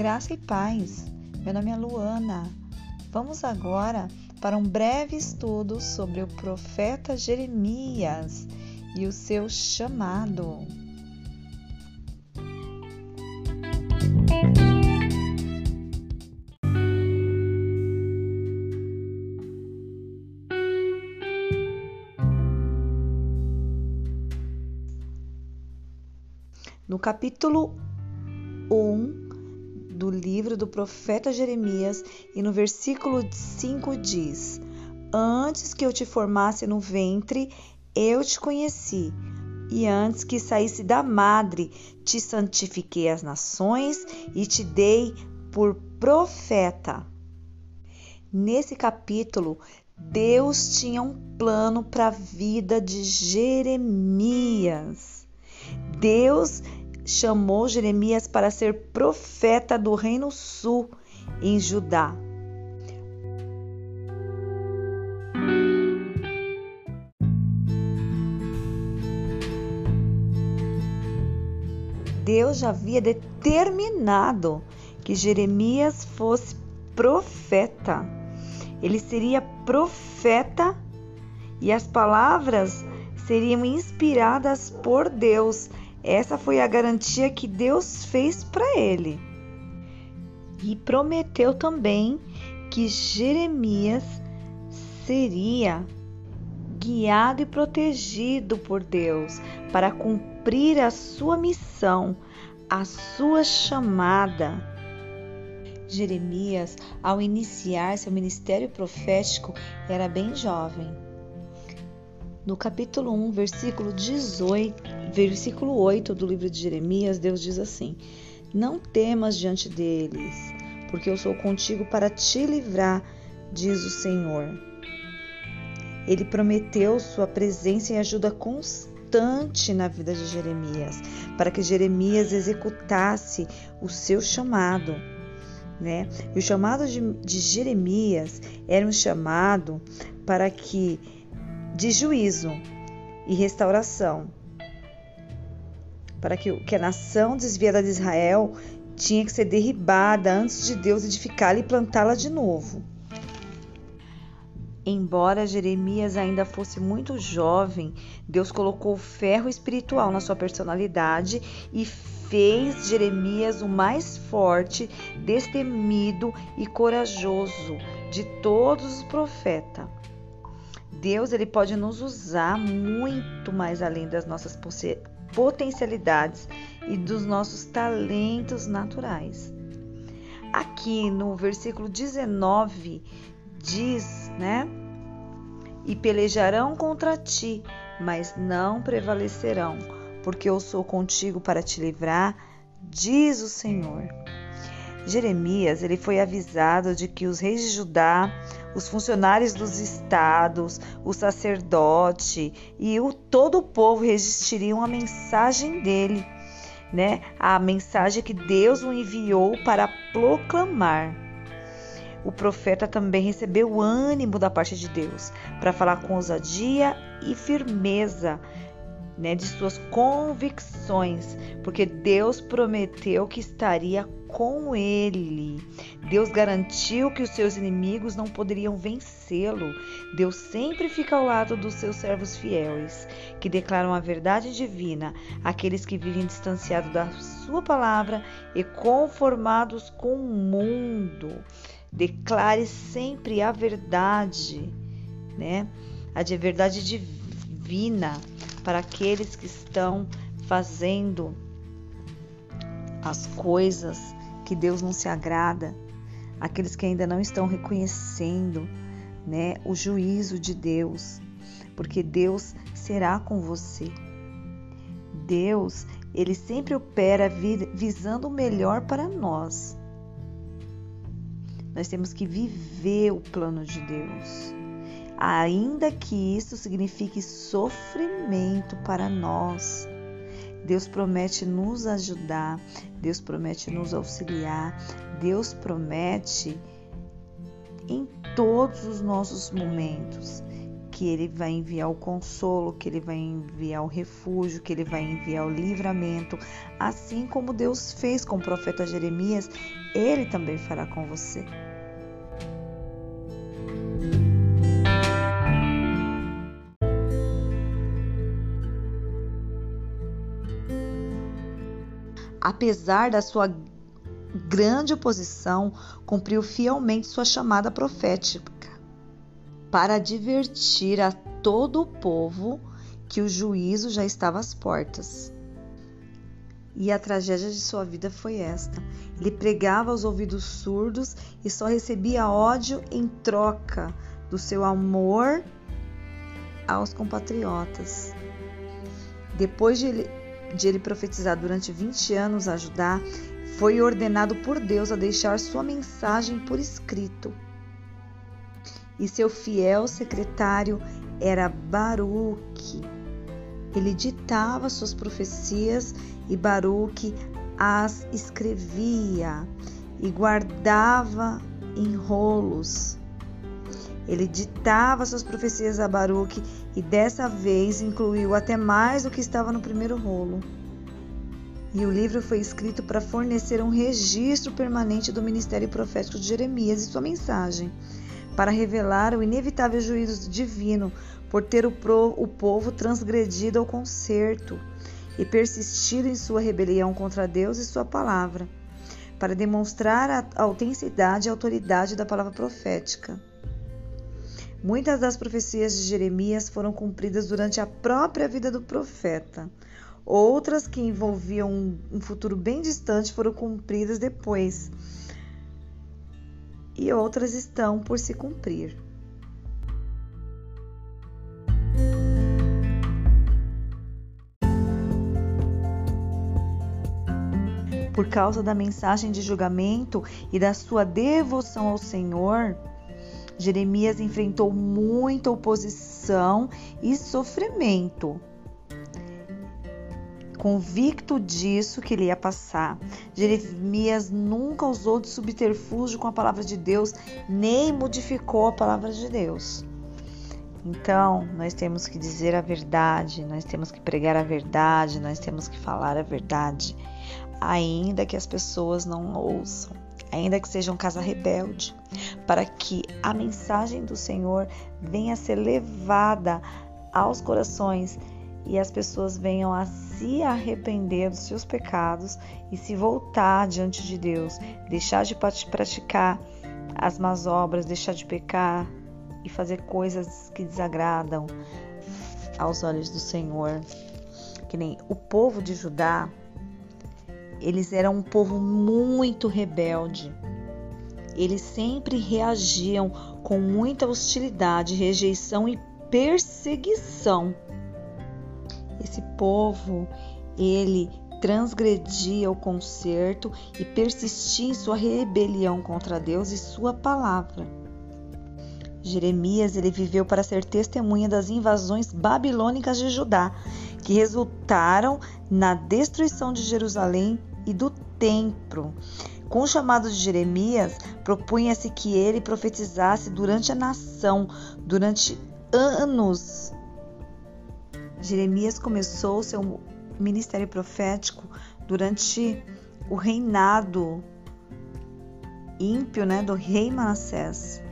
Graça e paz. Meu nome é Luana. Vamos agora para um breve estudo sobre o profeta Jeremias e o seu chamado. No capítulo 1 do livro do profeta Jeremias e no versículo 5 diz: Antes que eu te formasse no ventre, eu te conheci, e antes que saísse da madre, te santifiquei as nações e te dei por profeta. Nesse capítulo, Deus tinha um plano para a vida de Jeremias. Deus chamou Jeremias para ser profeta do Reino Sul, em Judá. Deus já havia determinado que Jeremias fosse profeta. Ele seria profeta e as palavras seriam inspiradas por Deus essa foi a garantia que Deus fez para ele. E prometeu também que Jeremias seria guiado e protegido por Deus para cumprir a sua missão, a sua chamada. Jeremias, ao iniciar seu ministério profético, era bem jovem no capítulo 1, versículo 18, versículo 8 do livro de Jeremias, Deus diz assim: Não temas diante deles, porque eu sou contigo para te livrar, diz o Senhor. Ele prometeu sua presença e ajuda constante na vida de Jeremias, para que Jeremias executasse o seu chamado. Né? E o chamado de, de Jeremias era um chamado para que de juízo e restauração, para que, que a nação desviada de Israel tinha que ser derribada antes de Deus edificá-la e plantá-la de novo. Embora Jeremias ainda fosse muito jovem, Deus colocou ferro espiritual na sua personalidade e fez Jeremias o mais forte, destemido e corajoso de todos os profetas. Deus ele pode nos usar muito mais além das nossas potencialidades e dos nossos talentos naturais. Aqui no versículo 19 diz, né? E pelejarão contra ti, mas não prevalecerão, porque eu sou contigo para te livrar, diz o Senhor. Jeremias ele foi avisado de que os reis de Judá, os funcionários dos estados, o sacerdote e o, todo o povo resistiriam à mensagem dele, né? A mensagem que Deus o enviou para proclamar. O profeta também recebeu ânimo da parte de Deus para falar com ousadia e firmeza né, de suas convicções, porque Deus prometeu que estaria com ele. Deus garantiu que os seus inimigos não poderiam vencê-lo. Deus sempre fica ao lado dos seus servos fiéis, que declaram a verdade divina, aqueles que vivem distanciados da sua palavra e conformados com o mundo. Declare sempre a verdade, né? A de verdade divina para aqueles que estão fazendo as coisas que Deus não se agrada, aqueles que ainda não estão reconhecendo, né, o juízo de Deus, porque Deus será com você. Deus, ele sempre opera visando o melhor para nós. Nós temos que viver o plano de Deus ainda que isso signifique sofrimento para nós. Deus promete nos ajudar, Deus promete nos auxiliar, Deus promete em todos os nossos momentos que ele vai enviar o consolo, que ele vai enviar o refúgio, que ele vai enviar o livramento, assim como Deus fez com o profeta Jeremias, ele também fará com você. Apesar da sua grande oposição, cumpriu fielmente sua chamada profética para advertir a todo o povo que o juízo já estava às portas. E a tragédia de sua vida foi esta: ele pregava aos ouvidos surdos e só recebia ódio em troca do seu amor aos compatriotas. Depois de ele, de ele profetizar durante 20 anos a Judá, foi ordenado por Deus a deixar sua mensagem por escrito e seu fiel secretário era Baruque. Ele ditava suas profecias e Baruque as escrevia e guardava em rolos. Ele ditava suas profecias a Baruque e dessa vez incluiu até mais do que estava no primeiro rolo. E o livro foi escrito para fornecer um registro permanente do ministério profético de Jeremias e sua mensagem para revelar o inevitável juízo divino por ter o, pro, o povo transgredido ao concerto e persistido em sua rebelião contra Deus e sua palavra, para demonstrar a autenticidade e autoridade da palavra profética. Muitas das profecias de Jeremias foram cumpridas durante a própria vida do profeta. Outras que envolviam um futuro bem distante foram cumpridas depois, e outras estão por se cumprir. Por causa da mensagem de julgamento e da sua devoção ao Senhor, Jeremias enfrentou muita oposição e sofrimento convicto disso que ele ia passar. Jeremias nunca usou de subterfúgio com a palavra de Deus, nem modificou a palavra de Deus. Então, nós temos que dizer a verdade, nós temos que pregar a verdade, nós temos que falar a verdade, ainda que as pessoas não ouçam, ainda que sejam casa rebelde, para que a mensagem do Senhor venha a ser levada aos corações e as pessoas venham a se arrepender dos seus pecados e se voltar diante de Deus, deixar de praticar as más obras, deixar de pecar e fazer coisas que desagradam aos olhos do Senhor. Que nem o povo de Judá, eles eram um povo muito rebelde. Eles sempre reagiam com muita hostilidade, rejeição e perseguição esse povo, ele transgredia o concerto e persistia em sua rebelião contra Deus e sua palavra. Jeremias ele viveu para ser testemunha das invasões babilônicas de Judá, que resultaram na destruição de Jerusalém e do templo. Com o chamado de Jeremias, propunha-se que ele profetizasse durante a nação, durante anos Jeremias começou seu ministério profético durante o reinado ímpio né, do rei Manassés.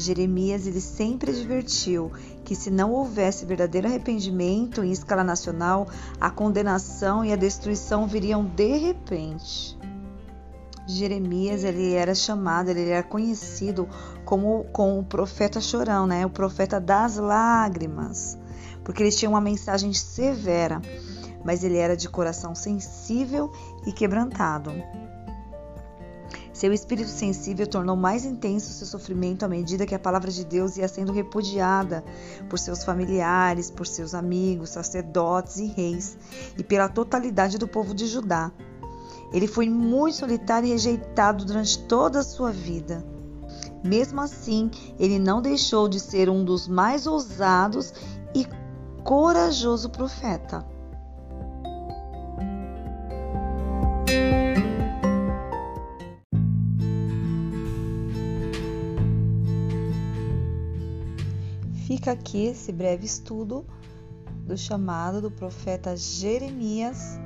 Jeremias ele sempre advertiu que se não houvesse verdadeiro arrependimento em escala nacional, a condenação e a destruição viriam de repente. Jeremias ele era chamado, ele era conhecido como, como o profeta chorão, né? o profeta das lágrimas porque ele tinha uma mensagem severa, mas ele era de coração sensível e quebrantado. Seu espírito sensível tornou mais intenso seu sofrimento à medida que a palavra de Deus ia sendo repudiada por seus familiares, por seus amigos, sacerdotes e reis, e pela totalidade do povo de Judá. Ele foi muito solitário e rejeitado durante toda a sua vida. Mesmo assim, ele não deixou de ser um dos mais ousados e corajoso profeta. Fica aqui esse breve estudo do chamado do profeta Jeremias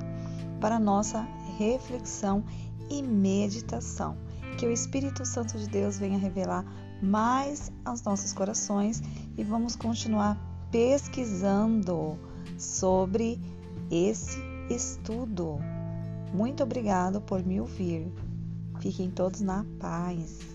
para nossa reflexão e meditação. Que o Espírito Santo de Deus venha revelar mais aos nossos corações e vamos continuar pesquisando sobre esse estudo. Muito obrigado por me ouvir. Fiquem todos na paz.